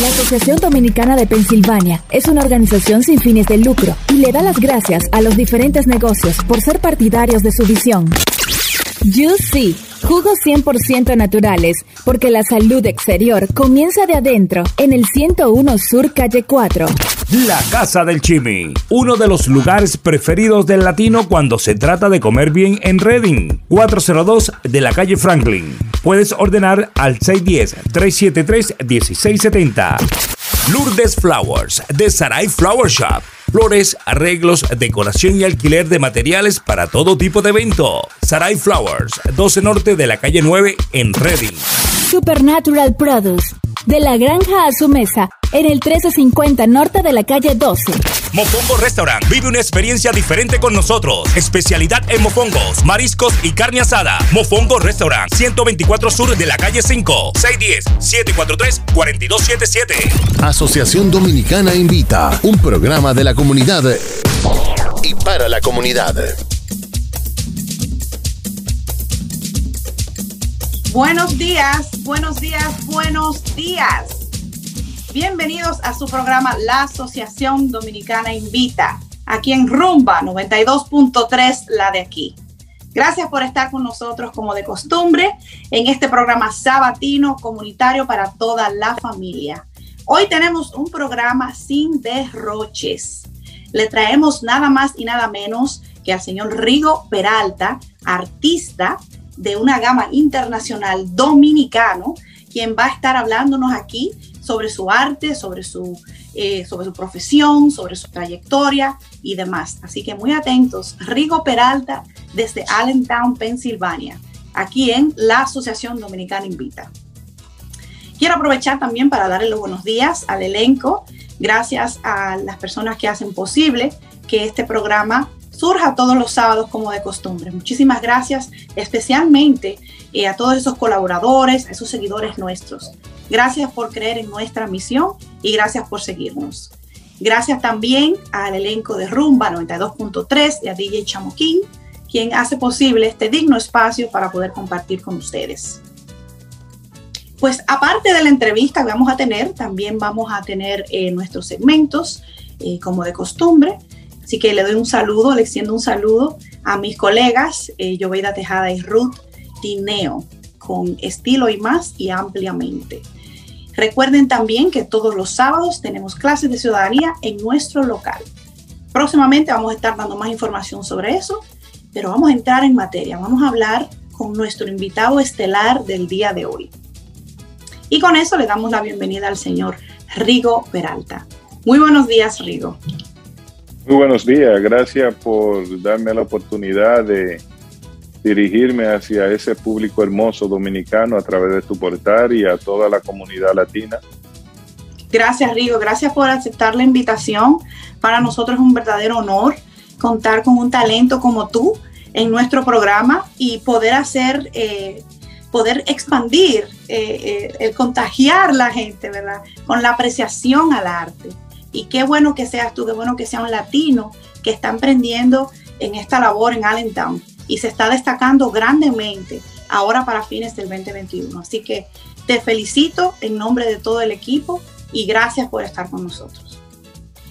La Asociación Dominicana de Pensilvania es una organización sin fines de lucro y le da las gracias a los diferentes negocios por ser partidarios de su visión. Juicy, jugos 100% naturales, porque la salud exterior comienza de adentro, en el 101 Sur Calle 4. La Casa del Chimi, uno de los lugares preferidos del latino cuando se trata de comer bien en Reading, 402 de la calle Franklin. Puedes ordenar al 610-373-1670. Lourdes Flowers, de Sarai Flower Shop flores, arreglos, decoración y alquiler de materiales para todo tipo de evento. Sarai Flowers, 12 Norte de la calle 9 en Reading. Supernatural Produce, de la granja a su mesa, en el 1350 norte de la calle 12. Mofongo Restaurant. Vive una experiencia diferente con nosotros. Especialidad en mofongos, mariscos y carne asada. Mofongo Restaurant. 124 Sur de la calle 5. 610-743-4277. Asociación Dominicana Invita. Un programa de la comunidad y para la comunidad. Buenos días, buenos días, buenos días. Bienvenidos a su programa La Asociación Dominicana Invita, aquí en Rumba 92.3, la de aquí. Gracias por estar con nosotros como de costumbre en este programa sabatino comunitario para toda la familia. Hoy tenemos un programa sin derroches. Le traemos nada más y nada menos que al señor Rigo Peralta, artista de una gama internacional dominicano, quien va a estar hablándonos aquí sobre su arte, sobre su, eh, sobre su profesión, sobre su trayectoria y demás. Así que muy atentos. Rigo Peralta desde Allentown, Pensilvania, aquí en la Asociación Dominicana Invita. Quiero aprovechar también para darle los buenos días al elenco, gracias a las personas que hacen posible que este programa surja todos los sábados como de costumbre. Muchísimas gracias especialmente eh, a todos esos colaboradores, a esos seguidores nuestros. Gracias por creer en nuestra misión y gracias por seguirnos. Gracias también al elenco de Rumba 92.3 y a DJ Chamoquín, quien hace posible este digno espacio para poder compartir con ustedes. Pues aparte de la entrevista que vamos a tener, también vamos a tener eh, nuestros segmentos, eh, como de costumbre. Así que le doy un saludo, le extiendo un saludo a mis colegas, eh, Tejada y Ruth Tineo, con estilo y más y ampliamente. Recuerden también que todos los sábados tenemos clases de ciudadanía en nuestro local. Próximamente vamos a estar dando más información sobre eso, pero vamos a entrar en materia. Vamos a hablar con nuestro invitado estelar del día de hoy. Y con eso le damos la bienvenida al señor Rigo Peralta. Muy buenos días, Rigo. Muy buenos días, gracias por darme la oportunidad de dirigirme hacia ese público hermoso dominicano a través de tu portal y a toda la comunidad latina. Gracias, Rigo. Gracias por aceptar la invitación. Para nosotros es un verdadero honor contar con un talento como tú en nuestro programa y poder hacer, eh, poder expandir, eh, eh, el contagiar la gente, ¿verdad? Con la apreciación al arte. Y qué bueno que seas tú, qué bueno que sea un latino que está emprendiendo en esta labor en Allentown y se está destacando grandemente ahora para fines del 2021. Así que te felicito en nombre de todo el equipo y gracias por estar con nosotros.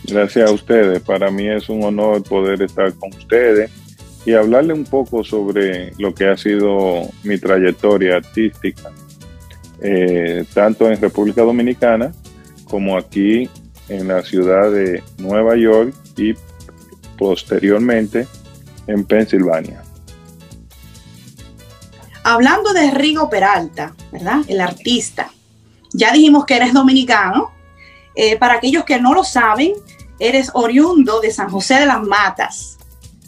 Gracias a ustedes. Para mí es un honor poder estar con ustedes y hablarle un poco sobre lo que ha sido mi trayectoria artística, eh, tanto en República Dominicana como aquí en la ciudad de Nueva York y posteriormente en Pensilvania. Hablando de Rigo Peralta, ¿verdad? El artista. Ya dijimos que eres dominicano. Eh, para aquellos que no lo saben, eres oriundo de San José de las Matas.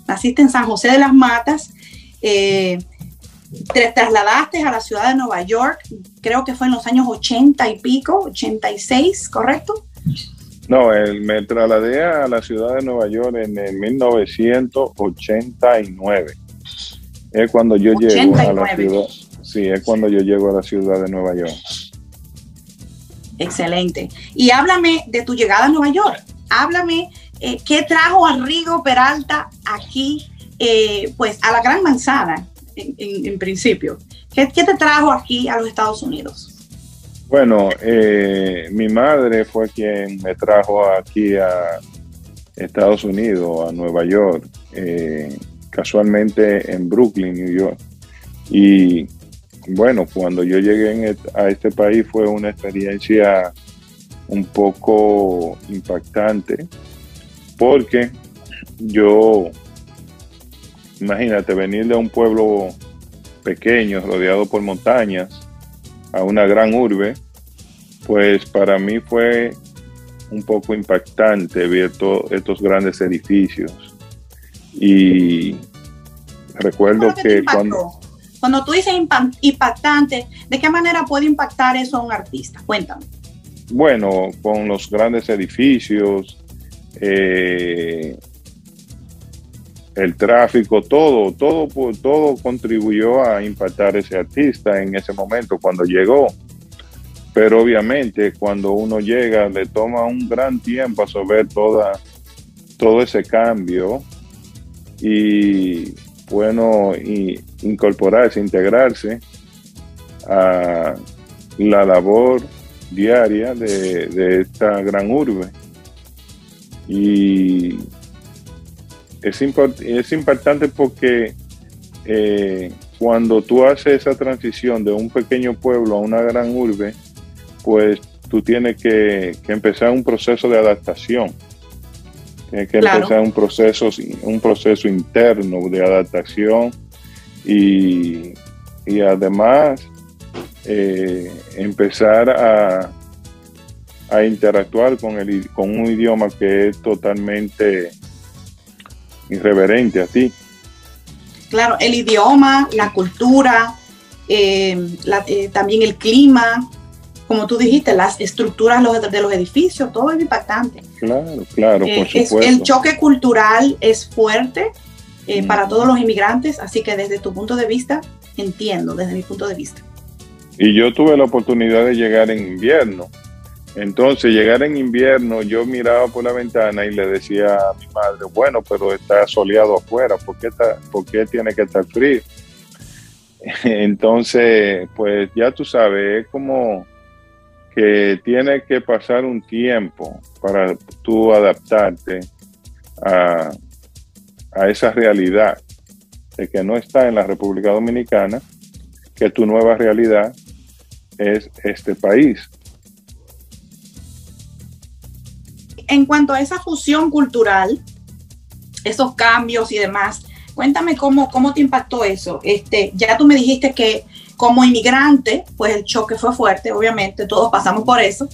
Naciste en San José de las Matas. Eh, te trasladaste a la ciudad de Nueva York, creo que fue en los años 80 y pico, 86, ¿correcto? No, me trasladé a la ciudad de Nueva York en el 1989. Es cuando yo llego a la ciudad. Sí, es cuando yo llego a la ciudad de Nueva York. Excelente. Y háblame de tu llegada a Nueva York. Háblame eh, qué trajo a Rigo Peralta aquí, eh, pues a la Gran Manzana, en, principio. ¿Qué, te trajo aquí a los Estados Unidos? Bueno, eh, mi madre fue quien me trajo aquí a Estados Unidos, a Nueva York, eh, casualmente en Brooklyn, New York. Y bueno, cuando yo llegué a este país fue una experiencia un poco impactante porque yo, imagínate, venir de un pueblo pequeño, rodeado por montañas, a una gran urbe, pues para mí fue un poco impactante ver todos estos grandes edificios. Y recuerdo que cuando... Cuando tú dices impactante, ¿de qué manera puede impactar eso a un artista? Cuéntame. Bueno, con los grandes edificios, eh, el tráfico, todo, todo, todo contribuyó a impactar ese artista en ese momento cuando llegó. Pero obviamente cuando uno llega le toma un gran tiempo absorber toda, todo ese cambio y bueno, y incorporarse, integrarse a la labor diaria de, de esta gran urbe. Y es, es importante porque eh, cuando tú haces esa transición de un pequeño pueblo a una gran urbe, pues tú tienes que, empezar un proceso de adaptación. Tienes que empezar un proceso, un proceso interno de adaptación y, además eh, empezar a, a interactuar con, el, con un idioma que es totalmente irreverente a ti. Claro, el idioma, la cultura, eh, eh, también el clima, como tú dijiste, las estructuras de los edificios, todo es impactante. Claro, claro, por supuesto. el choque cultural es fuerte mm. para todos los inmigrantes, así que desde tu punto de vista, entiendo, desde mi punto de vista. Y yo tuve la oportunidad de llegar en invierno entonces, llegar en invierno, yo miraba por la ventana y le decía a mi madre, bueno, pero está soleado afuera, ¿por qué, está, por qué tiene que estar frío? Entonces, pues ya tú sabes, es como que tiene que pasar un tiempo para tú adaptarte a, a esa realidad de que no está en la República Dominicana, que tu nueva realidad es este país. En cuanto a esa fusión cultural, esos cambios y demás, cuéntame cómo, cómo te impactó eso. Este, ya tú me dijiste que como inmigrante, pues el choque fue fuerte, obviamente, todos pasamos por eso.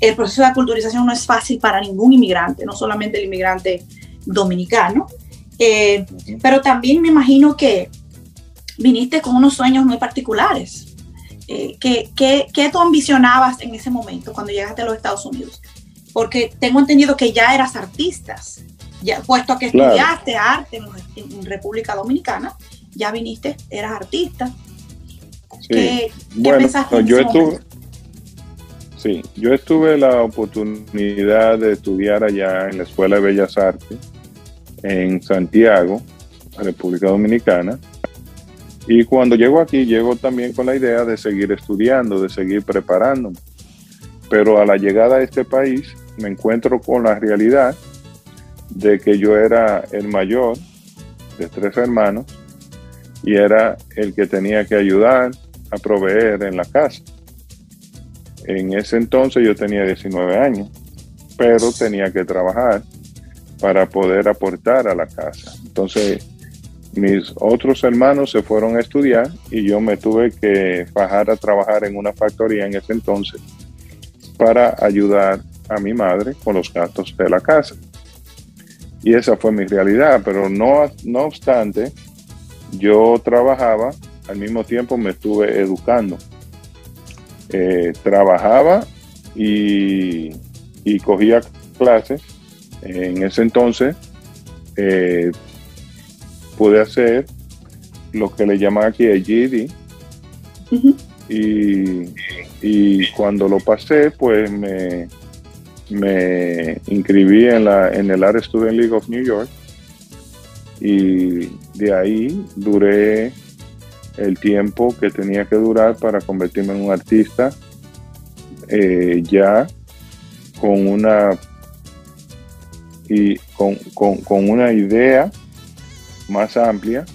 El proceso de culturización no es fácil para ningún inmigrante, no solamente el inmigrante dominicano, eh, pero también me imagino que viniste con unos sueños muy particulares. Eh, ¿qué, qué, qué tú ambicionabas en ese momento cuando llegaste a los Estados Unidos? Porque tengo entendido que ya eras artistas, ya, puesto a que estudiaste arte en, República Dominicana, ya viniste, eras artista. Sí. ¿Qué, bueno, yo estuve, sí, yo estuve la oportunidad de estudiar allá en la Escuela de Bellas Artes en Santiago, República Dominicana. Y cuando llego aquí, llego también con la idea de seguir estudiando, de seguir preparándome. Pero a la llegada a este país, me encuentro con la realidad de que yo era el mayor de tres hermanos y era el que tenía que ayudar a proveer en la casa. En ese entonces yo tenía 19 años, pero tenía que trabajar para poder aportar a la casa. Entonces, mis otros hermanos se fueron a estudiar y yo me tuve que bajar a trabajar en una factoría en ese entonces para ayudar a mi madre con los gastos de la casa. Y esa fue mi realidad, pero no, no obstante, yo trabajaba, al mismo tiempo me estuve educando. Eh, trabajaba y, cogía clases. En ese entonces eh, pude hacer lo que le llaman aquí el GED. y, y, cuando lo pasé, pues me, me inscribí en, la, en el Art Student League of New York y de ahí duré el tiempo que tenía que durar para convertirme en un artista eh, ya con una y con, con, una idea más amplia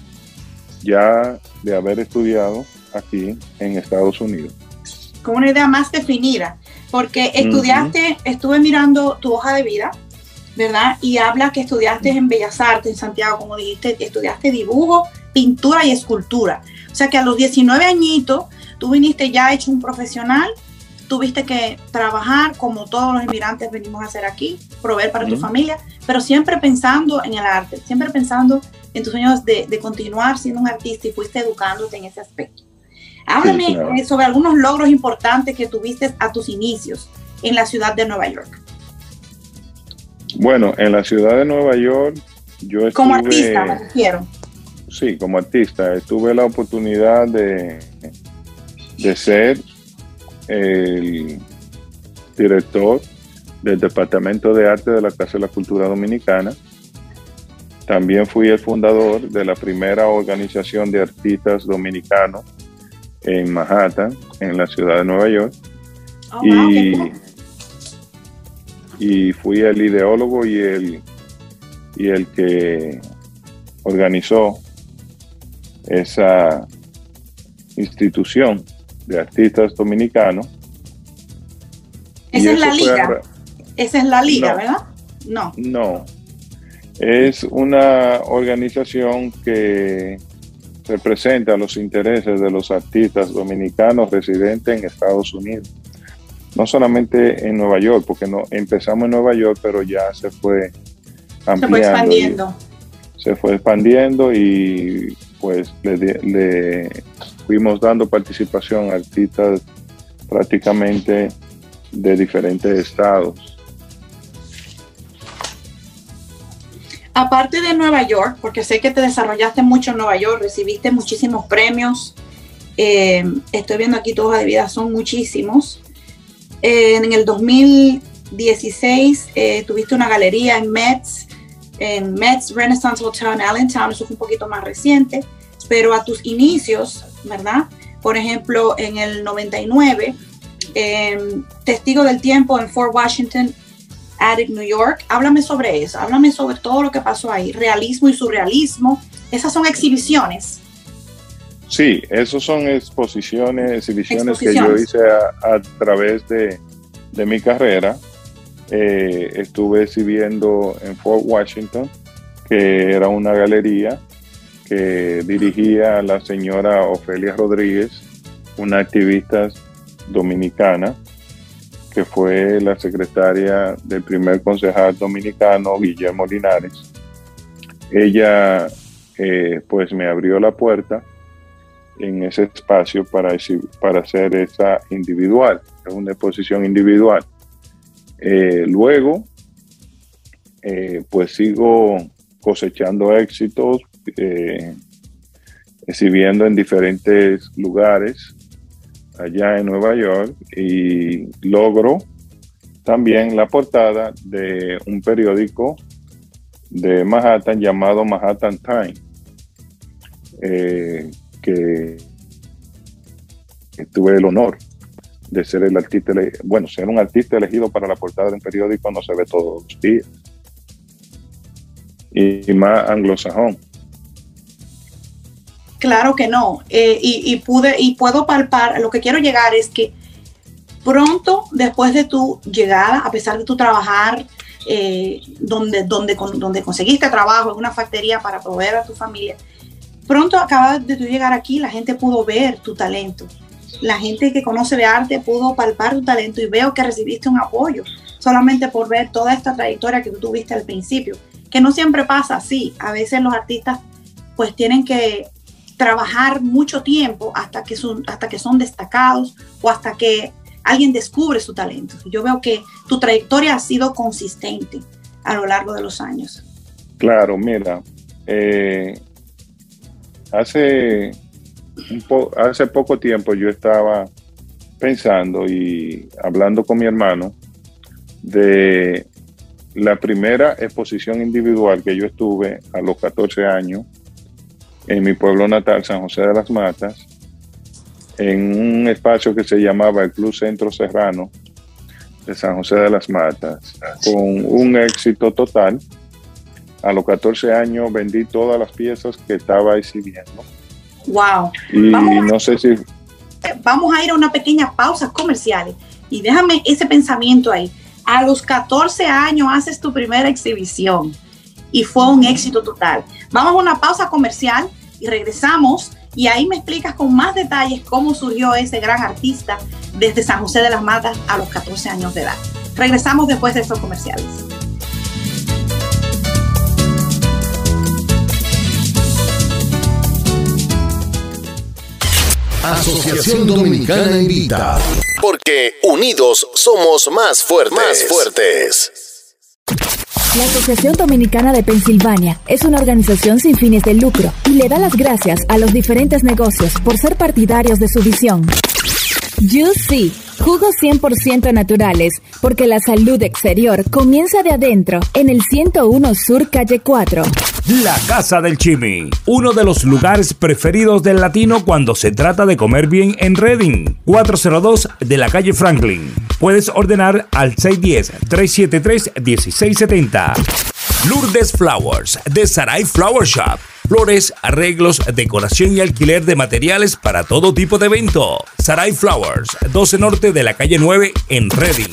ya de haber estudiado aquí en Estados Unidos. Con una idea más definida, porque estudiaste, estuve mirando tu hoja de vida, ¿verdad? Y habla que estudiaste en Bellas Artes en Santiago, como dijiste, estudiaste dibujo, pintura y escultura. O sea que a los 19 añitos tú viniste ya hecho un profesional, tuviste que trabajar como todos los inmigrantes venimos a hacer aquí, proveer para tu familia, pero siempre pensando en el arte, siempre pensando en tus sueños de, continuar siendo un artista y fuiste educándote en ese aspecto. Háblame eh, sobre algunos logros importantes que tuviste a tus inicios en la ciudad de Nueva York. Bueno, en la ciudad de Nueva York yo estuve... Como artista, me refiero. Sí, como artista. Tuve la oportunidad de, de ser el director del Departamento de Arte de la Casa de la Cultura Dominicana. También fui el fundador de la primera organización de artistas dominicanos en Manhattan, en la ciudad de Nueva York. Oh, y, y fui el ideólogo y el, y el que organizó esa institución de artistas dominicanos. Esa es la liga. Esa es la liga, ¿verdad? No. No. Es una organización que representa los intereses de los artistas dominicanos residentes en Estados Unidos no solamente en Nueva York, porque no, empezamos en Nueva York, pero ya se fue ampliando. Se fue expandiendo. Se fue expandiendo y pues le, fuimos dando participación a artistas prácticamente de diferentes estados. Aparte de Nueva York, porque sé que te desarrollaste mucho en Nueva York, recibiste muchísimos premios, eh, estoy viendo aquí hoja de vida, son muchísimos en el 2016 eh, tuviste una galería en Metz, en Metz Renaissance Hotel en Allentown, eso fue un poquito más reciente, pero a tus inicios, ¿verdad? Por ejemplo, en el 99, em, Testigo del Tiempo en Fort Washington, Attic, New York. Háblame sobre eso, háblame sobre todo lo que pasó ahí, realismo y surrealismo. Esas son exhibiciones. Sí, esos son exposiciones, exhibiciones, que yo hice a, través de, mi carrera. Eh, estuve exhibiendo en Fort Washington, que era una galería que dirigía la señora Ofelia Rodríguez, una activista dominicana, que fue la secretaria del primer concejal dominicano, Guillermo Linares. Ella eh, pues me abrió la puerta en ese espacio para, para hacer esa individual, es una exposición individual. Eh, luego, eh, pues sigo cosechando éxitos, exhibiendo en diferentes lugares allá en Nueva York y logro también la portada de un periódico de Manhattan llamado Manhattan Times que tuve el honor de ser el artista, bueno, ser un artista elegido para la portada de un periódico no se ve todos los días. Y, más anglosajón. Claro que no. Eh, y, pude, y puedo palpar, lo que quiero llegar es que pronto después de tu llegada, a pesar de tu trabajar eh, donde, donde, donde conseguiste trabajo en una factoría para proveer a tu familia, Pronto acabas de llegar aquí, la gente pudo ver tu talento. La gente que conoce de arte pudo palpar tu talento y veo que recibiste un apoyo solamente por ver toda esta trayectoria que tú tuviste al principio, que no siempre pasa así. A veces los artistas pues tienen que trabajar mucho tiempo hasta que son, hasta que son destacados o hasta que alguien descubre su talento. Yo veo que tu trayectoria ha sido consistente a lo largo de los años. Claro, mira, eh, Hace, hace poco tiempo yo estaba pensando y hablando con mi hermano de la primera exposición individual que yo estuve a los 14 años en mi pueblo natal, San José de las Matas, en un espacio que se llamaba el Club Centro Serrano, de San José de las Matas, con un éxito total. A los 14 años vendí todas las piezas que estaba exhibiendo. Wow. Y no sé si... Vamos a ir a una pequeña pausa comercial y déjame ese pensamiento ahí. A los 14 años haces tu primera exhibición y fue un éxito total. Vamos a una pausa comercial y regresamos y ahí me explicas con más detalles cómo surgió ese gran artista desde San José de las Matas a los 14 años de edad. Regresamos después de estos comerciales. Asociación Dominicana Invita. Porque unidos somos más fuertes. Más fuertes. La Asociación Dominicana de Pensilvania es una organización sin fines de lucro y le da las gracias a los diferentes negocios por ser partidarios de su visión. Jugos 100% naturales, porque la salud exterior comienza de adentro, en el 101 Sur Calle 4. La Casa del Chimi, uno de los lugares preferidos del latino cuando se trata de comer bien en Reading, 402 de la calle Franklin. Puedes ordenar al 610-373-1670. Lourdes Flowers, de Sarai Flower Shop. Flores, arreglos, decoración y alquiler de materiales para todo tipo de evento. Sarai Flowers, 12 Norte de la calle 9 en Reading.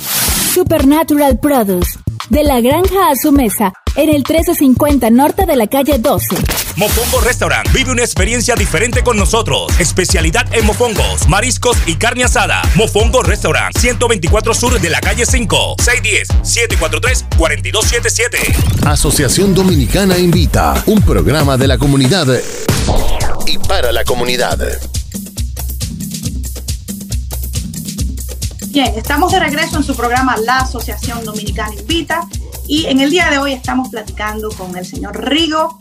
Supernatural Produce, de la granja a su mesa, en el 1350 norte de la calle 12. Mofongo Restaurant. Vive una experiencia diferente con nosotros. Especialidad en mofongos, mariscos y carne asada. Mofongo Restaurant. 124 Sur de la calle 5. 610-743-4277. Asociación Dominicana Invita. Un programa de la comunidad y para la comunidad. Bien, estamos de regreso en su programa La Asociación Dominicana Invita y en el día de hoy estamos platicando con el señor Rigo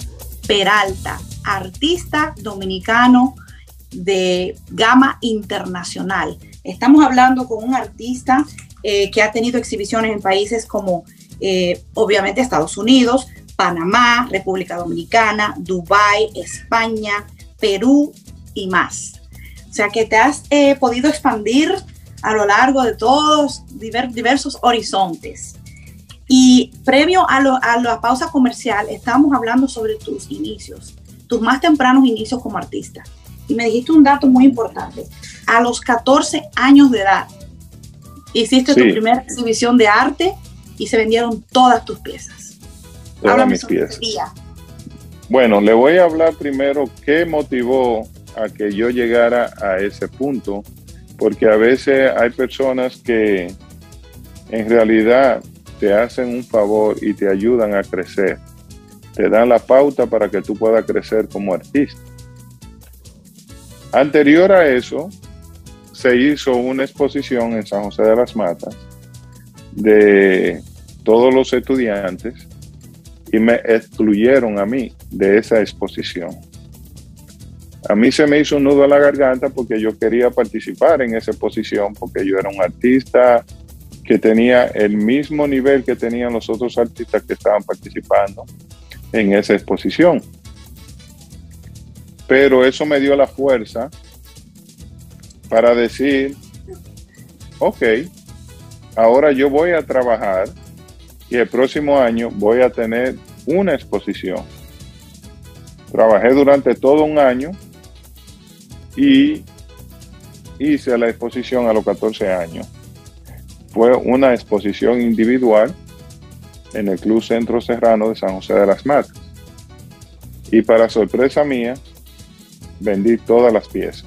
Peralta, artista dominicano de gama internacional. Estamos hablando con un artista eh, que ha tenido exhibiciones en países como, eh, obviamente, Estados Unidos, Panamá, República Dominicana, Dubái, España, Perú y más. O sea que te has eh, podido expandir a lo largo de todos diversos horizontes. Y previo a, la pausa comercial, estábamos hablando sobre tus inicios, tus más tempranos inicios como artista. Y me dijiste un dato muy importante. A los 14 años de edad, hiciste tu primera exhibición de arte y se vendieron todas tus piezas. Todas mis piezas. Bueno, le voy a hablar primero qué motivó a que yo llegara a ese punto porque a veces hay personas que en realidad te hacen un favor y te ayudan a crecer. Te dan la pauta para que tú puedas crecer como artista. Anterior a eso, se hizo una exposición en San José de las Matas de todos los estudiantes y me excluyeron a mí de esa exposición. A mí se me hizo un nudo a la garganta porque yo quería participar en esa exposición, porque yo era un artista que tenía el mismo nivel que tenían los otros artistas que estaban participando en esa exposición. Pero eso me dio la fuerza para decir, ok, ahora yo voy a trabajar y el próximo año voy a tener una exposición. Trabajé durante todo un año y hice la exposición a los 14 años. Fue una exposición individual en el Club Centro Serrano de San José de las Matas. Y para sorpresa mía, vendí todas las piezas.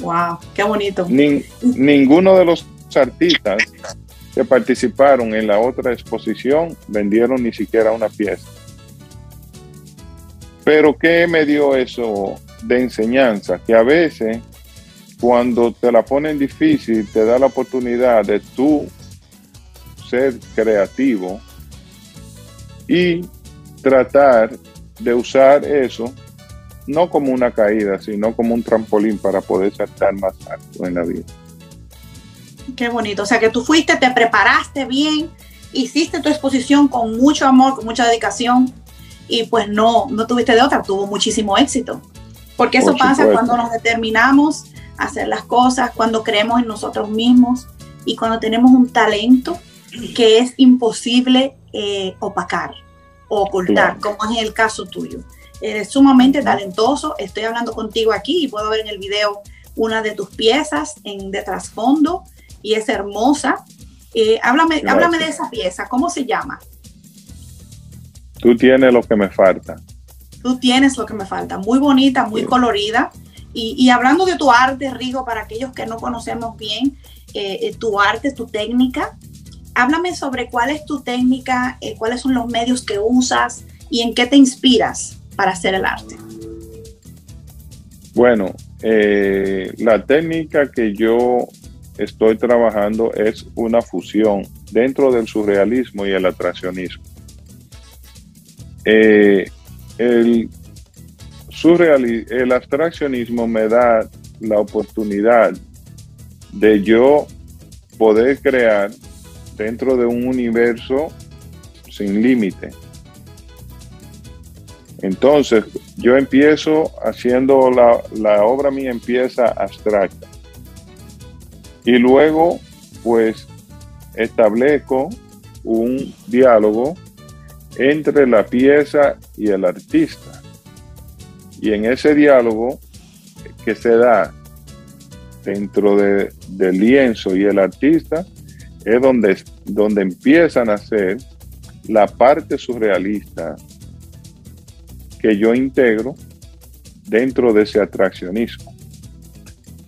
¡Wow! ¡Qué bonito! ninguno de los artistas que participaron en la otra exposición vendieron ni siquiera una pieza. Pero ¿qué me dio eso de enseñanza, que a veces cuando te la ponen difícil, te da la oportunidad de tú ser creativo y tratar de usar eso no como una caída, sino como un trampolín para poder saltar más alto en la vida. Qué bonito. O sea, que tú fuiste, te preparaste bien, hiciste tu exposición con mucho amor, con mucha dedicación y pues no, no tuviste de otra, tuvo muchísimo éxito. Porque eso pasa cuando nos determinamos hacer las cosas, cuando creemos en nosotros mismos y cuando tenemos un talento que es imposible eh, opacar o ocultar, como es el caso tuyo. Eres sumamente talentoso, estoy hablando contigo aquí y puedo ver en el video una de tus piezas en de trasfondo y es hermosa. Eh, háblame, háblame de esa pieza, ¿cómo se llama? Tú tienes lo que me falta. Tú tienes lo que me falta. Muy bonita, muy colorida. Y, hablando de tu arte, Rigo, para aquellos que no conocemos bien eh, eh, tu arte, tu técnica, háblame sobre cuál es tu técnica, eh, cuáles son los medios que usas y en qué te inspiras para hacer el arte. Bueno, la técnica que yo estoy trabajando es una fusión dentro del surrealismo y el atraccionismo. El, el abstraccionismo me da la oportunidad de yo poder crear dentro de un universo sin límite. Entonces, yo empiezo haciendo la, la, obra mía empieza abstracta. Y luego, pues, establezco un diálogo entre la pieza y el artista. Y en ese diálogo que se da dentro de, del lienzo y el artista es donde, donde empiezan a hacer la parte surrealista que yo integro dentro de ese atraccionismo.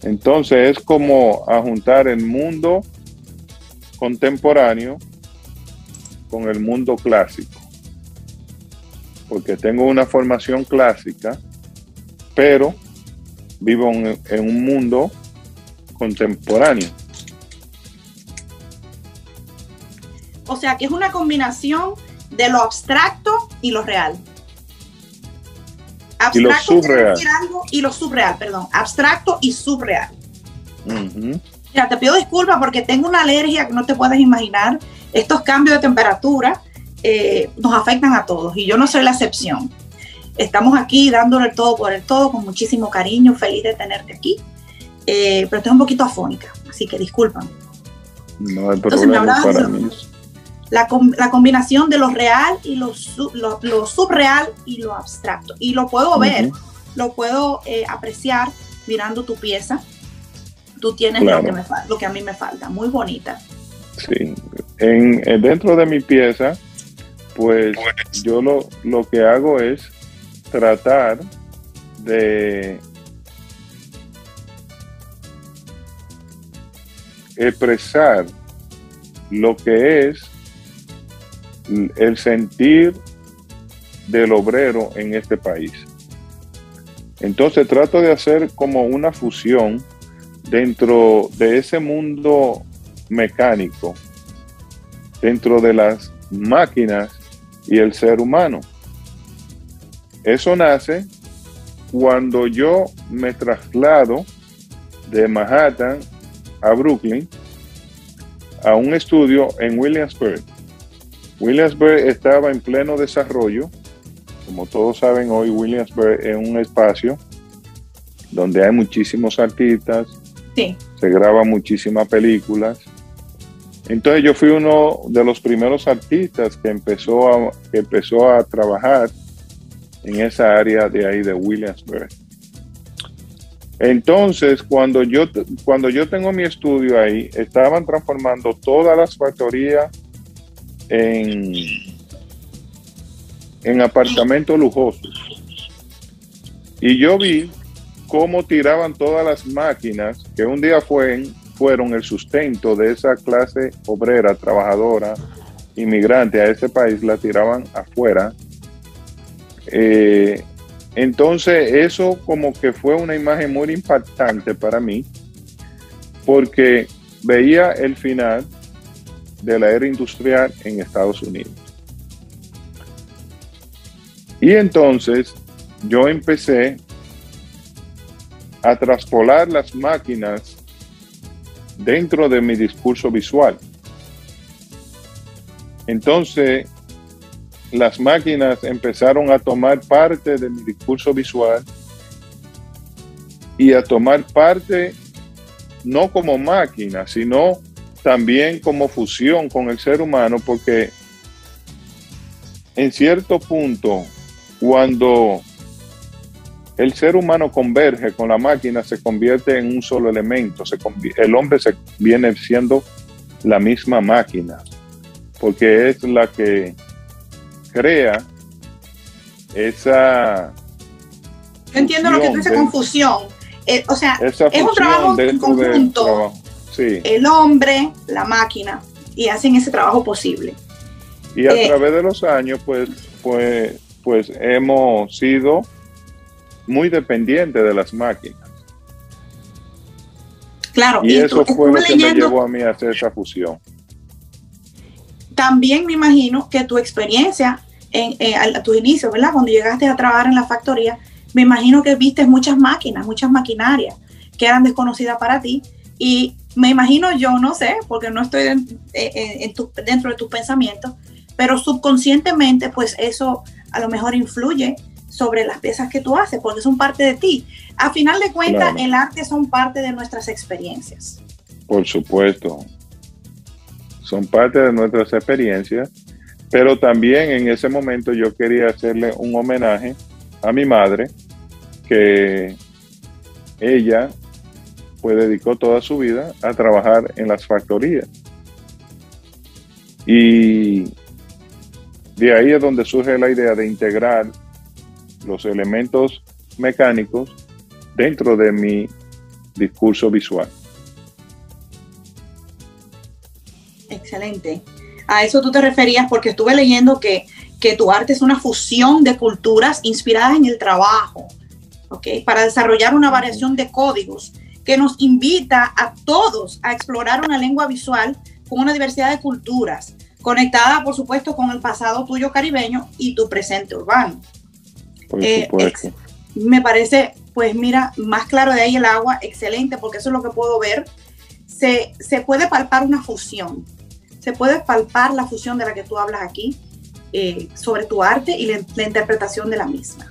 Entonces es como juntar el mundo contemporáneo con el mundo clásico porque tengo una formación clásica, pero vivo en, un mundo contemporáneo. O sea que es una combinación de lo abstracto y lo real. Abstracto y lo subreal. y lo subreal, perdón. Abstracto y subreal. Ya, te pido disculpas porque tengo una alergia que no te puedes imaginar. Estos cambios de temperatura eh, nos afectan a todos y yo no soy la excepción. Estamos aquí dándole el todo por el todo con muchísimo cariño, feliz de tenerte aquí, eh, pero estoy un poquito afónica, así que disculpan. No hay problema para mí. La, la, combinación de lo real y lo, lo, subreal y lo abstracto. Y lo puedo ver, lo puedo eh, apreciar mirando tu pieza. Tú tienes lo, que me, lo que a mí me falta, muy bonita. Sí, en, dentro de mi pieza pues yo lo, lo que hago es tratar de expresar lo que es el sentir del obrero en este país. Entonces trato de hacer como una fusión dentro de ese mundo mecánico, dentro de las máquinas y el ser humano. Eso nace cuando yo me traslado de Manhattan a Brooklyn a un estudio en Williamsburg. Williamsburg estaba en pleno desarrollo. Como todos saben, hoy Williamsburg es un espacio donde hay muchísimos artistas, se graban muchísimas películas, entonces yo fui uno de los primeros artistas que empezó a, empezó a trabajar en esa área de ahí de Williamsburg. Entonces, cuando yo, cuando yo tengo mi estudio ahí, estaban transformando todas las factorías en, en apartamentos lujosos. Y yo vi cómo tiraban todas las máquinas, que un día fue fueron el sustento de esa clase obrera, trabajadora, inmigrante a ese país, la tiraban afuera. Eh, entonces eso como que fue una imagen muy impactante para mí, porque veía el final de la era industrial en Estados Unidos. Y entonces yo empecé a traspolar las máquinas dentro de mi discurso visual. Entonces, las máquinas empezaron a tomar parte de mi discurso visual y a tomar parte no como máquina, sino también como fusión con el ser humano, porque en cierto punto, cuando el ser humano converge con la máquina, se convierte en un solo elemento. El hombre se viene siendo la misma máquina, porque es la que crea esa... Yo entiendo lo que es esa confusión. Eh, o sea, es un trabajo en conjunto. El hombre, la máquina, y hacen ese trabajo posible. Y a eh, través de los años, pues, pues, pues hemos sido muy dependientes de las máquinas. Claro, y, eso fue lo que me llevó a mí a hacer esa fusión. También me imagino que tu experiencia en, a tus inicios, ¿verdad? Cuando llegaste a trabajar en la factoría, me imagino que viste muchas máquinas, muchas maquinarias que eran desconocidas para ti y me imagino yo, no sé, porque no estoy dentro de tus pensamientos, pero subconscientemente pues eso a lo mejor influye sobre las piezas que tú haces, porque son parte de ti. A final de cuentas, el arte son parte de nuestras experiencias. Por supuesto, son parte de nuestras experiencias, pero también en ese momento yo quería hacerle un homenaje a mi madre, que ella pues dedicó toda su vida a trabajar en las factorías. Y de ahí es donde surge la idea de integrar los elementos mecánicos dentro de mi discurso visual. Excelente. A eso tú te referías porque estuve leyendo que, que tu arte es una fusión de culturas inspiradas en el trabajo, ¿ok? Para desarrollar una variación de códigos que nos invita a todos a explorar una lengua visual con una diversidad de culturas, conectada, por supuesto, con el pasado tuyo caribeño y tu presente urbano. Eh, me parece, pues mira, más claro de ahí el agua, excelente, porque eso es lo que puedo ver. Se, puede palpar una fusión, se puede palpar la fusión de la que tú hablas aquí eh, sobre tu arte y la, interpretación de la misma.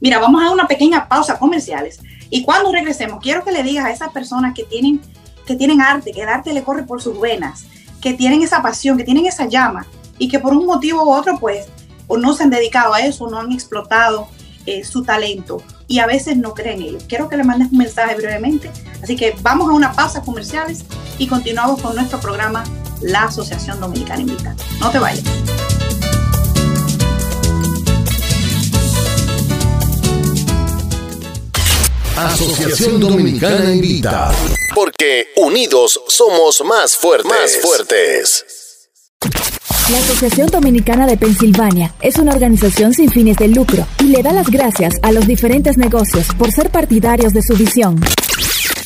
Mira, vamos a una pequeña pausa comerciales y cuando regresemos, quiero que le digas a esas personas que tienen, que tienen arte, que el arte le corre por sus venas, que tienen esa pasión, que tienen esa llama y que por un motivo u otro, pues, o no se han dedicado a eso, no han explotado eh, su talento y a veces no creen en ello. Quiero que le mandes un mensaje brevemente. Así que vamos a una pausa comerciales y continuamos con nuestro programa La Asociación Dominicana Invita. No te vayas. Asociación Dominicana Invita. Porque unidos somos más fuertes. Más fuertes. La Asociación Dominicana de Pensilvania es una organización sin fines de lucro y le da las gracias a los diferentes negocios por ser partidarios de su visión.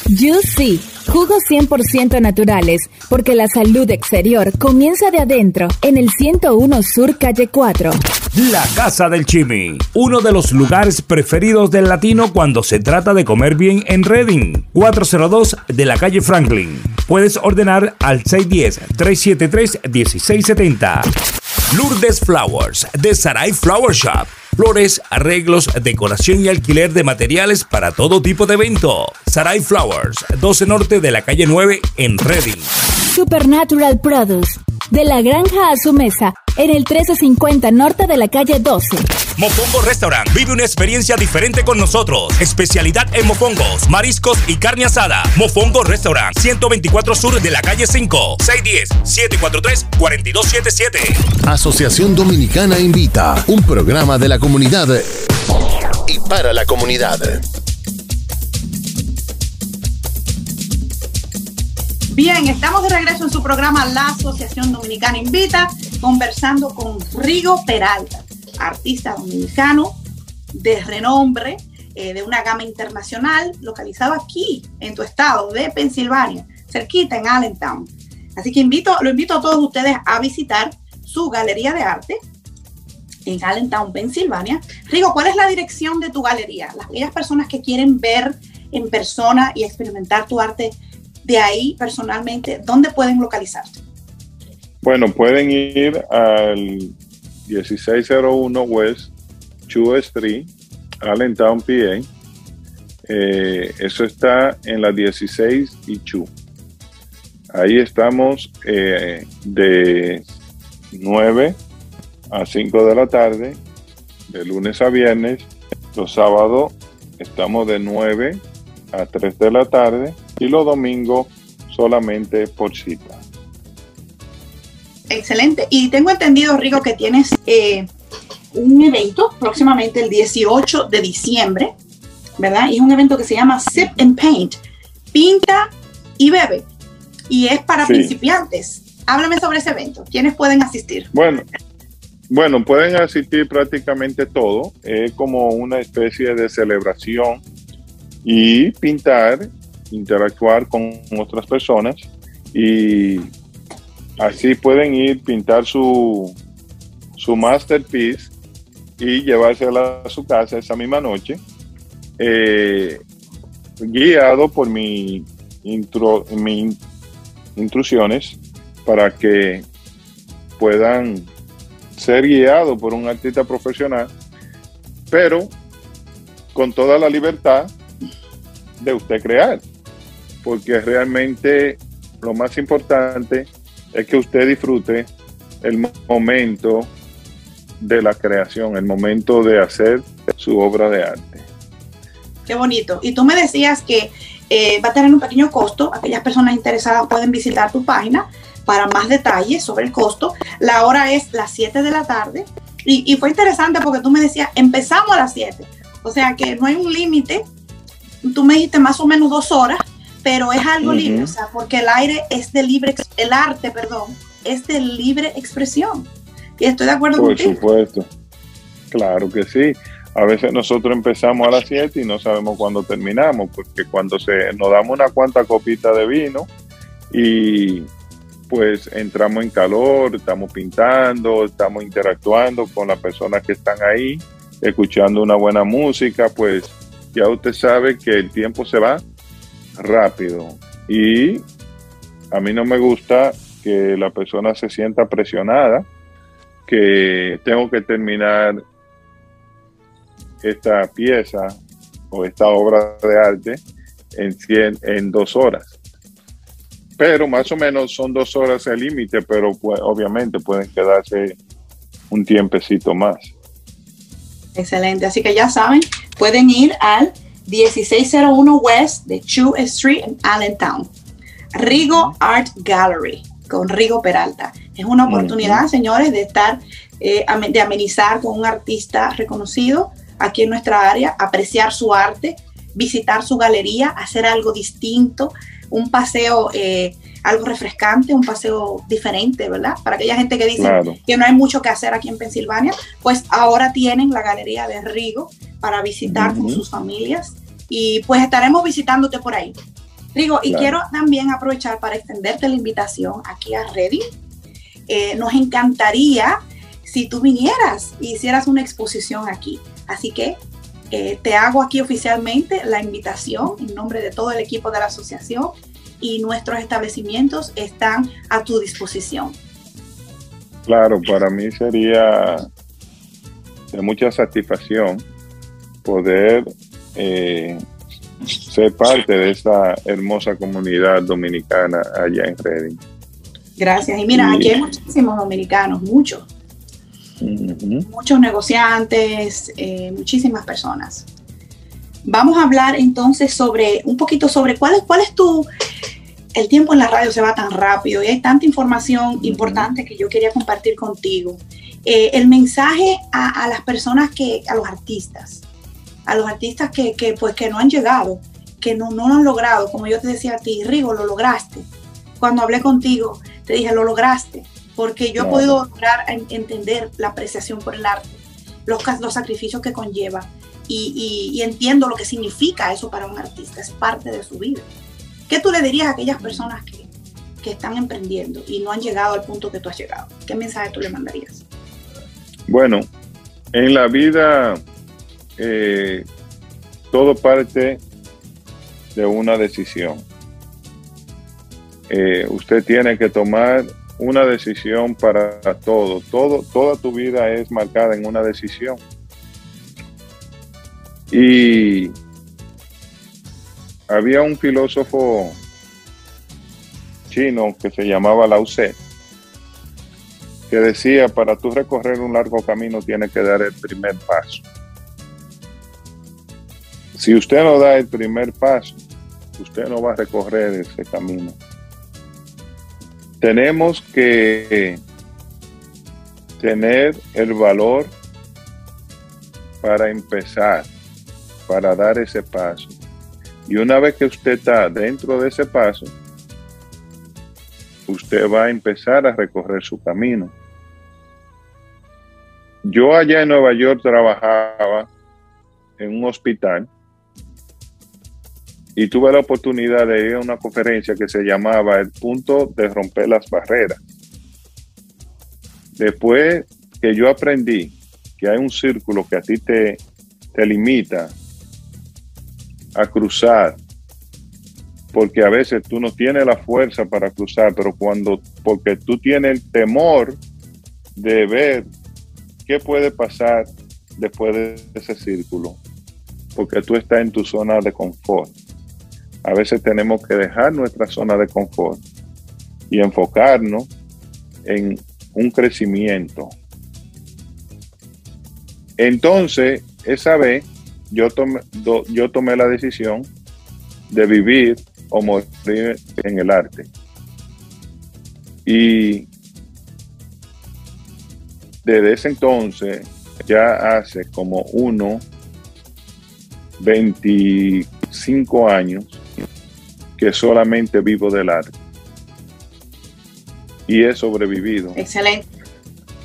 Juicy, jugos 100% naturales, porque la salud exterior comienza de adentro, en el 101 Sur Calle 4. La Casa del Chimi, uno de los lugares preferidos del latino cuando se trata de comer bien en Reading, 402 de la calle Franklin. Puedes ordenar al 610-373-1670. Lourdes Flowers, de Sarai Flower Shop flores, arreglos, decoración y alquiler de materiales para todo tipo de evento. Sarai Flowers, 12 Norte de la calle 9 en Reading. Supernatural Produce, de la granja a su mesa, en el 1350 norte de la calle 12. Mofongo Restaurant. Vive una experiencia diferente con nosotros. Especialidad en mofongos, mariscos y carne asada. Mofongo Restaurant. 124 Sur de la calle 5. 610-743-4277. Asociación Dominicana Invita. Un programa de la comunidad y para la comunidad. Bien, estamos de regreso en su programa La Asociación Dominicana Invita, conversando con Rigo Peralta artista dominicano de renombre, eh, de una gama internacional, localizado aquí, en tu estado de Pensilvania, cerquita en Allentown. Así que invito, lo invito a todos ustedes a visitar su galería de arte en Allentown, Pensilvania. Rigo, ¿cuál es la dirección de tu galería? Las aquellas personas que quieren ver en persona y experimentar tu arte de ahí personalmente, ¿dónde pueden localizarte? Bueno, pueden ir al 1601 West Chu Street, Allentown, PA. Eh, eso está en la 16 y Chu. Ahí estamos eh, de 9 a 5 de la tarde, de lunes a viernes. Los sábados estamos de 9 a 3 de la tarde y los domingos solamente por cita. Excelente. Y tengo entendido, Rigo, que tienes eh, un evento próximamente el 18 de diciembre, ¿verdad? Y es un evento que se llama Sip and Paint. Pinta y bebe. Y es para principiantes. Háblame sobre ese evento. ¿Quiénes pueden asistir? Bueno, bueno, pueden asistir prácticamente todo. Es como una especie de celebración y pintar, interactuar con otras personas y así pueden ir pintar su, su masterpiece y llevársela a su casa esa misma noche, eh, guiado por mi, intro, mi instrucciones para que puedan ser guiados por un artista profesional, pero con toda la libertad de usted crear, porque realmente lo más importante es que usted disfrute el momento de la creación, el momento de hacer su obra de arte. Qué bonito. Y tú me decías que eh, va a tener un pequeño costo. Aquellas personas interesadas pueden visitar tu página para más detalles sobre el costo. La hora es las 7 de la tarde. Y, fue interesante porque tú me decías, empezamos a las 7. O sea que no hay un límite. Tú me dijiste más o menos dos horas, pero es algo libre, o sea, porque el aire es de libre, el arte, perdón, es de libre expresión. Y estoy de acuerdo Por supuesto. Claro que sí. A veces nosotros empezamos a las 7 y no sabemos cuándo terminamos, porque cuando se nos damos una cuanta copita de vino y pues entramos en calor, estamos pintando, estamos interactuando con las personas que están ahí, escuchando una buena música, pues ya usted sabe que el tiempo se va rápido y a mí no me gusta que la persona se sienta presionada, que tengo que terminar esta pieza o esta obra de arte en, en dos horas. Pero más o menos son dos horas el límite, pero pues, obviamente pueden quedarse un tiempecito más. Excelente, así que ya saben, pueden ir al 1601 West de Chu Street en Allentown. Rigo Art Gallery con Rigo Peralta. Es una oportunidad, señores, de estar, eh, de amenizar con un artista reconocido aquí en nuestra área, apreciar su arte, visitar su galería, hacer algo distinto, un paseo, eh, algo refrescante, un paseo diferente, ¿verdad? Para aquella gente que dice que no hay mucho que hacer aquí en Pensilvania, pues ahora tienen la galería de Rigo para visitar con sus familias y pues estaremos visitándote por ahí. Rigo, y quiero también aprovechar para extenderte la invitación aquí a Ready. Eh, nos encantaría si tú vinieras y hicieras una exposición aquí. Así que eh, te hago aquí oficialmente la invitación en nombre de todo el equipo de la asociación y nuestros establecimientos están a tu disposición. Claro, para mí sería de mucha satisfacción poder eh, ser parte de esta hermosa comunidad dominicana allá en Reading. Gracias. Y mira, aquí hay muchísimos dominicanos, muchos. Muchos negociantes, eh, muchísimas personas. Vamos a hablar entonces sobre un poquito sobre cuál es, cuál es tu... El tiempo en la radio se va tan rápido y hay tanta información importante que yo quería compartir contigo. Eh, el mensaje a, a, las personas que, a los artistas, a los artistas que, que, pues, que no han llegado, que no, no lo han logrado, como yo te decía a ti, Rigo, lo lograste. Cuando hablé contigo, te dije, lo lograste porque yo he podido lograr entender la apreciación por el arte, los, los sacrificios que conlleva y, entiendo lo que significa eso para un artista, es parte de su vida. ¿Qué tú le dirías a aquellas personas que, que están emprendiendo y no han llegado al punto que tú has llegado? ¿Qué mensaje tú le mandarías? Bueno, en la vida eh, todo parte de una decisión. Eh, usted tiene que tomar una decisión para todo. todo. Toda tu vida es marcada en una decisión. Y había un filósofo chino que se llamaba Lao Tse, que decía, para tú recorrer un largo camino tienes que dar el primer paso. Si usted no da el primer paso, usted no va a recorrer ese camino. Tenemos que tener el valor para empezar, para dar ese paso. Y una vez que usted está dentro de ese paso, usted va a empezar a recorrer su camino. Yo allá en Nueva York trabajaba en un hospital y tuve la oportunidad de ir a una conferencia que se llamaba El punto de romper las barreras. Después que yo aprendí que hay un círculo que a ti te, te limita a cruzar, porque a veces tú no tienes la fuerza para cruzar, pero cuando, porque tú tienes el temor de ver qué puede pasar después de ese círculo, porque tú estás en tu zona de confort. A veces tenemos que dejar nuestra zona de confort y enfocarnos en un crecimiento. Entonces, esa vez yo tomé, yo tomé la decisión de vivir o morir en el arte. Y desde ese entonces, ya hace como uno, 25 años, que solamente vivo del arte. Y he sobrevivido. Excelente.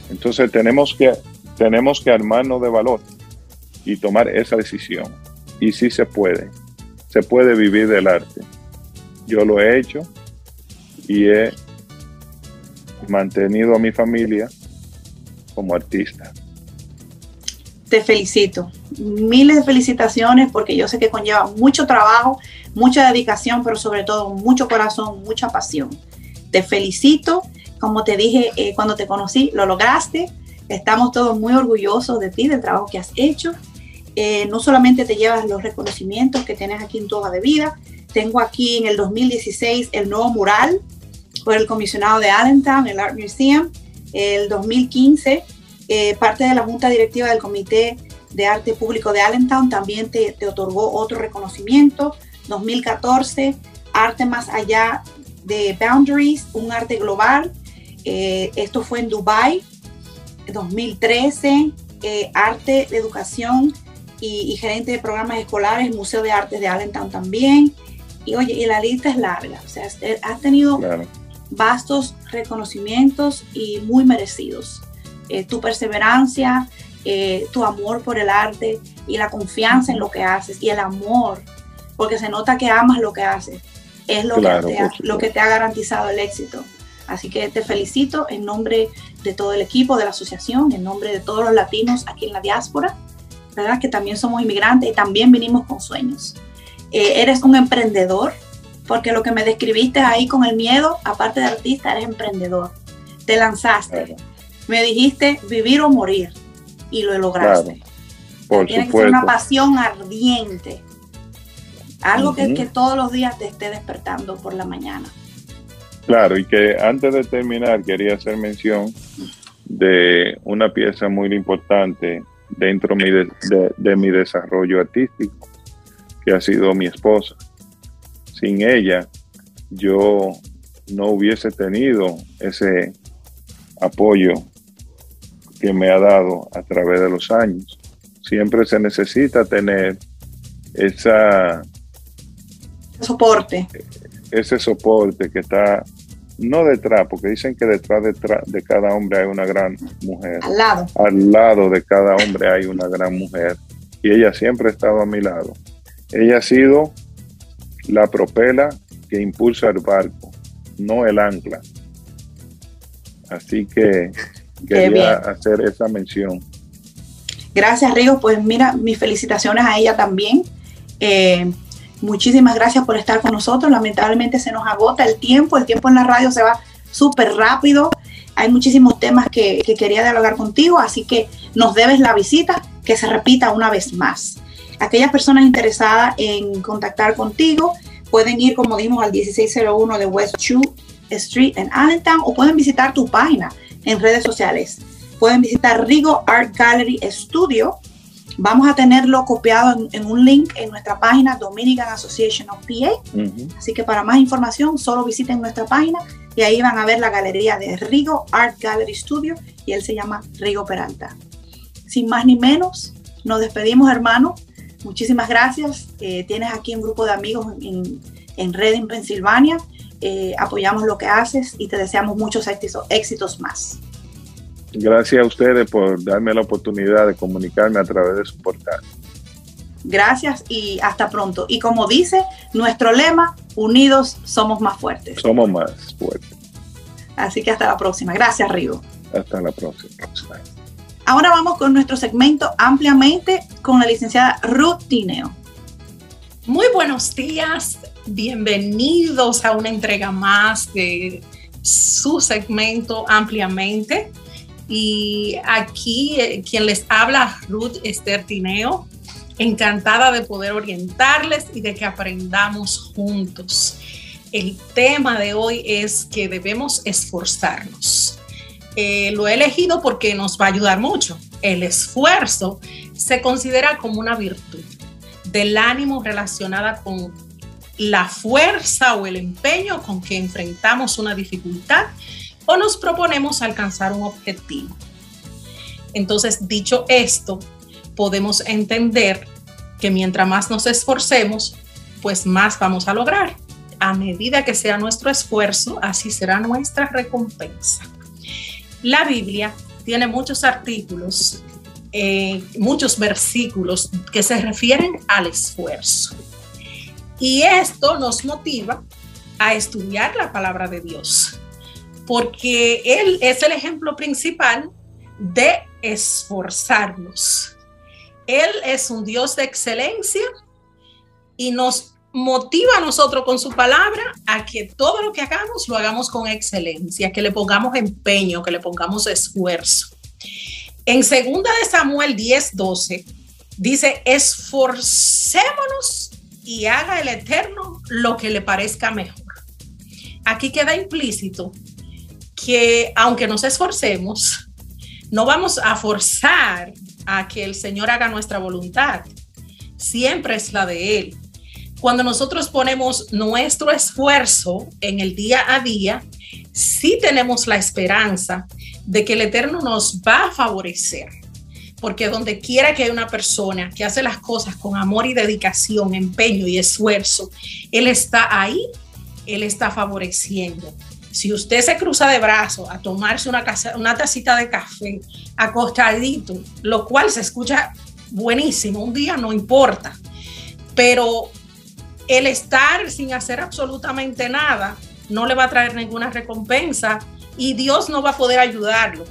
Entonces tenemos que, tenemos que armarnos de valor y tomar esa decisión. Y sí se puede. Se puede vivir del arte. Yo lo he hecho y he mantenido a mi familia como artista. Te felicito. Miles de felicitaciones porque yo sé que conlleva mucho trabajo, mucha dedicación, pero sobre todo mucho corazón, mucha pasión. Te felicito. Como te dije eh, cuando te conocí, lo lograste. Estamos todos muy orgullosos de ti, del trabajo que has hecho eh, no solamente te llevas los reconocimientos que tienes aquí en Toda de Vida, tengo aquí en el 2016 el nuevo mural por el comisionado de Allentown, el Art Museum, el 2015 eh, parte de la junta directiva del Comité de Arte Público de Allentown también te, otorgó otro reconocimiento, 2014 Arte Más Allá de Boundaries, un arte global, eh, esto fue en Dubai, 2013 Arte de Educación y, gerente de programas escolares, Museo de Artes de Allentown también. Y oye, y la lista es larga, o sea, has tenido vastos reconocimientos y muy merecidos. Eh, tu perseverancia, eh, tu amor por el arte y la confianza en lo que haces y el amor, porque se nota que amas lo que haces, es lo, que, te ha, lo que te ha garantizado el éxito. Así que te felicito en nombre de todo el equipo de la asociación, en nombre de todos los latinos aquí en la diáspora ¿verdad? Que también somos inmigrantes y también vinimos con sueños. Eh, eres un emprendedor, porque lo que me describiste ahí con el miedo, aparte de artista, eres emprendedor. Te lanzaste. Me dijiste vivir o morir y lo lograste. Tiene que ser una pasión ardiente. Algo que, que todos los días te esté despertando por la mañana. Claro, y que antes de terminar quería hacer mención de una pieza muy importante dentro de, mi desarrollo artístico, que ha sido mi esposa. Sin ella, yo no hubiese tenido ese apoyo que me ha dado a través de los años. Siempre se necesita tener esa soporte. Ese soporte que está no detrás, porque dicen que detrás, de cada hombre hay una gran mujer. Al lado. Al lado de cada hombre hay una gran mujer. Y ella siempre ha estado a mi lado. Ella ha sido la propela que impulsa el barco, no el ancla. Así que quería hacer esa mención. Gracias, Rigo. Pues mira, mis felicitaciones a ella también. Eh, Muchísimas gracias por estar con nosotros. Lamentablemente se nos agota el tiempo, el tiempo en la radio se va súper rápido. Hay muchísimos temas que, quería dialogar contigo, así que nos debes la visita, que se repita una vez más. Aquellas personas interesadas en contactar contigo pueden ir, como dijimos, al 1601 de West Chu Street en Allentown o pueden visitar tu página en redes sociales. Pueden visitar Rigo Art Gallery Studio. Vamos a tenerlo copiado en, un link en nuestra página Dominican Association of PA. Así que para más información, solo visiten nuestra página y ahí van a ver la galería de Rigo Art Gallery Studio y él se llama Rigo Peralta. Sin más ni menos, nos despedimos, hermano. Muchísimas gracias. Eh, tienes aquí un grupo de amigos en, en Reading, Pensilvania. Eh, apoyamos lo que haces y te deseamos muchos éxitos, éxitos más. Gracias a ustedes por darme la oportunidad de comunicarme a través de su portal. Gracias y hasta pronto. Y como dice nuestro lema, unidos somos más fuertes. Somos más fuertes. Así que hasta la próxima. Gracias, Rigo. Hasta la próxima. Ahora vamos con nuestro segmento ampliamente con la licenciada Ruth Tineo. Muy buenos días, bienvenidos a una entrega más de su segmento ampliamente. Y aquí eh, quien les habla, Ruth Esther Tineo, encantada de poder orientarles y de que aprendamos juntos. El tema de hoy es que debemos esforzarnos. Eh, lo he elegido porque nos va a ayudar mucho. El esfuerzo se considera como una virtud del ánimo relacionada con la fuerza o el empeño con que enfrentamos una dificultad o nos proponemos alcanzar un objetivo. Entonces, dicho esto, podemos entender que mientras más nos esforcemos, pues más vamos a lograr. A medida que sea nuestro esfuerzo, así será nuestra recompensa. La Biblia tiene muchos artículos, eh, muchos versículos que se refieren al esfuerzo. Y esto nos motiva a estudiar la palabra de Dios, porque Él es el ejemplo principal de esforzarnos. Él es un Dios de excelencia y nos motiva a nosotros con su palabra a que todo lo que hagamos lo hagamos con excelencia, que le pongamos empeño, que le pongamos esfuerzo. En segunda de Samuel 10, 12 dice, esforcémonos y haga el Eterno lo que le parezca mejor. Aquí queda implícito que aunque nos esforcemos, no vamos a forzar a que el Señor haga nuestra voluntad. Siempre es la de Él. Cuando nosotros ponemos nuestro esfuerzo en el día a día, sí tenemos la esperanza de que el Eterno nos va a favorecer. Porque donde quiera que hay una persona que hace las cosas con amor y dedicación, empeño y esfuerzo, Él está ahí, Él está favoreciendo. Si usted se cruza de brazos a tomarse una, una tacita de café acostadito, lo cual se escucha buenísimo, un día no importa, pero el estar sin hacer absolutamente nada no le va a traer ninguna recompensa y Dios no va a poder ayudarlo,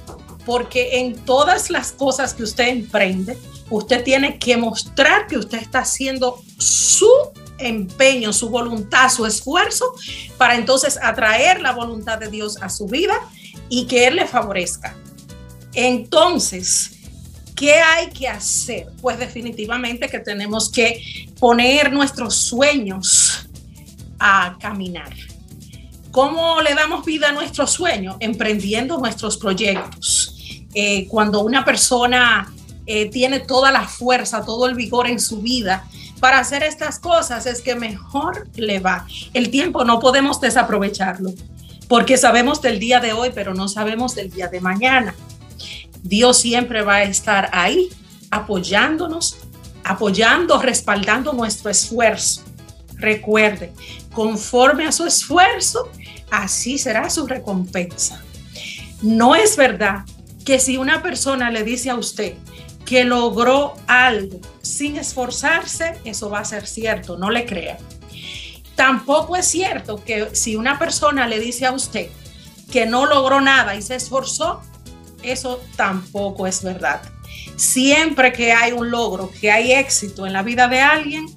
porque en todas las cosas que usted emprende, usted tiene que mostrar que usted está haciendo su empeño, su voluntad, su esfuerzo para entonces atraer la voluntad de Dios a su vida y que Él le favorezca. Entonces, ¿qué hay que hacer? Pues definitivamente que tenemos que poner nuestros sueños a caminar. ¿Cómo le damos vida a nuestros sueños? Emprendiendo nuestros proyectos. Eh, cuando una persona eh, tiene toda la fuerza, todo el vigor en su vida, para hacer estas cosas es que mejor le va. El tiempo no podemos desaprovecharlo porque sabemos del día de hoy, pero no sabemos del día de mañana. Dios siempre va a estar ahí apoyándonos, apoyando, respaldando nuestro esfuerzo. Recuerde, conforme a su esfuerzo, así será su recompensa. No es verdad que si una persona le dice a usted, que logró algo sin esforzarse, eso va a ser cierto, no le crea. Tampoco es cierto que si una persona le dice a usted que no logró nada y se esforzó, eso tampoco es verdad. Siempre que hay un logro, que hay éxito en la vida de alguien,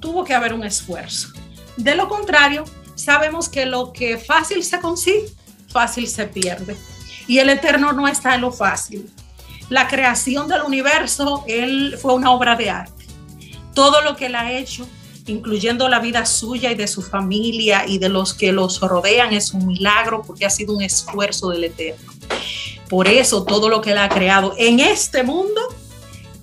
tuvo que haber un esfuerzo. De lo contrario, sabemos que lo que fácil se consigue, fácil se pierde. Y el eterno no está en lo fácil la creación del universo, él fue una obra de arte. Todo lo que él ha hecho incluyendo la vida suya y de su familia y de los que los rodean, es un milagro porque ha sido un esfuerzo del Eterno. Por eso todo lo que Él ha creado en este mundo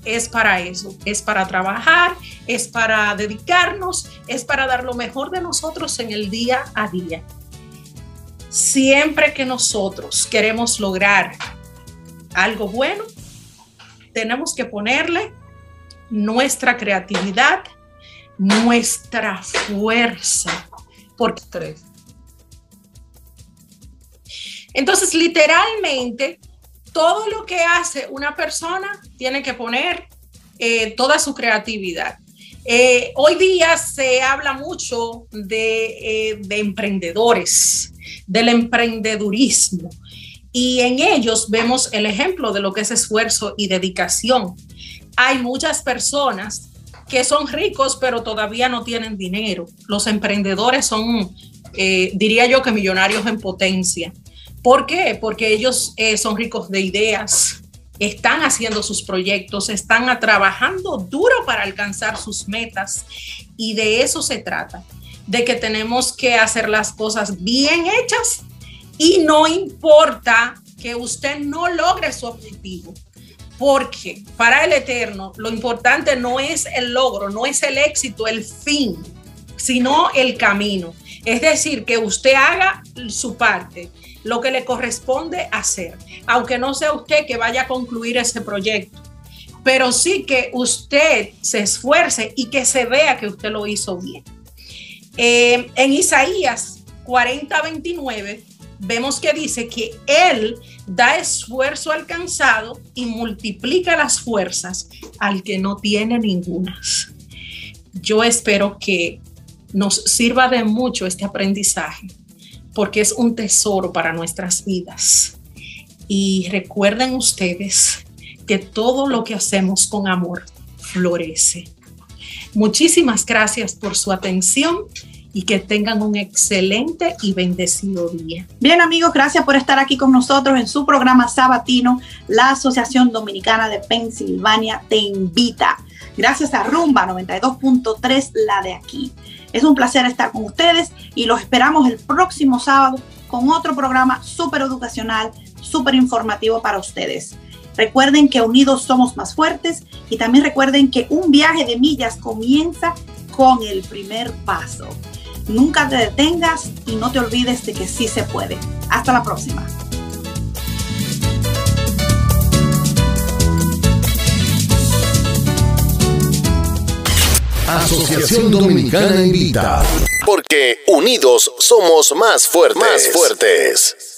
es para eso, es para trabajar, es para dedicarnos, es para dar lo mejor de nosotros en el día a día. Siempre que nosotros queremos lograr algo bueno, tenemos que ponerle nuestra creatividad, nuestra fuerza por tres. Entonces, literalmente, todo lo que hace una persona tiene que poner eh, toda su creatividad. Eh, hoy día se habla mucho de, eh, de emprendedores, del emprendedurismo, y en ellos vemos el ejemplo de lo que es esfuerzo y dedicación. Hay muchas personas que son ricos pero todavía no tienen dinero. Los emprendedores son, diría yo que millonarios en potencia. ¿Por qué? Porque ellos eh, son ricos de ideas, están haciendo sus proyectos, están trabajando duro para alcanzar sus metas y de eso se trata, de que tenemos que hacer las cosas bien hechas y no importa que usted no logre su objetivo, porque para el Eterno lo importante no es el logro, no es el éxito, el fin, sino el camino. Es decir, que usted haga su parte lo que le corresponde hacer, aunque no sea usted que vaya a concluir ese proyecto, pero sí que usted se esfuerce y que se vea que usted lo hizo bien. Eh, en Isaías 40, 29, vemos que dice que Él da esfuerzo alcanzado y multiplica las fuerzas al que no tiene ninguna. Yo espero que nos sirva de mucho este aprendizaje porque es un tesoro para nuestras vidas. Y recuerden ustedes que todo lo que hacemos con amor florece. Muchísimas gracias por su atención y que tengan un excelente y bendecido día. Bien amigos, gracias por estar aquí con nosotros en su programa sabatino. La Asociación Dominicana de Pensilvania te invita. Gracias a Rumba 92.3, la de aquí. Es un placer estar con ustedes y los esperamos el próximo sábado con otro programa súper educacional, súper informativo para ustedes. Recuerden que unidos somos más fuertes y también recuerden que un viaje de millas comienza con el primer paso. Nunca te detengas y no te olvides de que sí se puede. Hasta la próxima. Asociación Dominicana Invita. Porque unidos somos más fuertes. Más fuertes.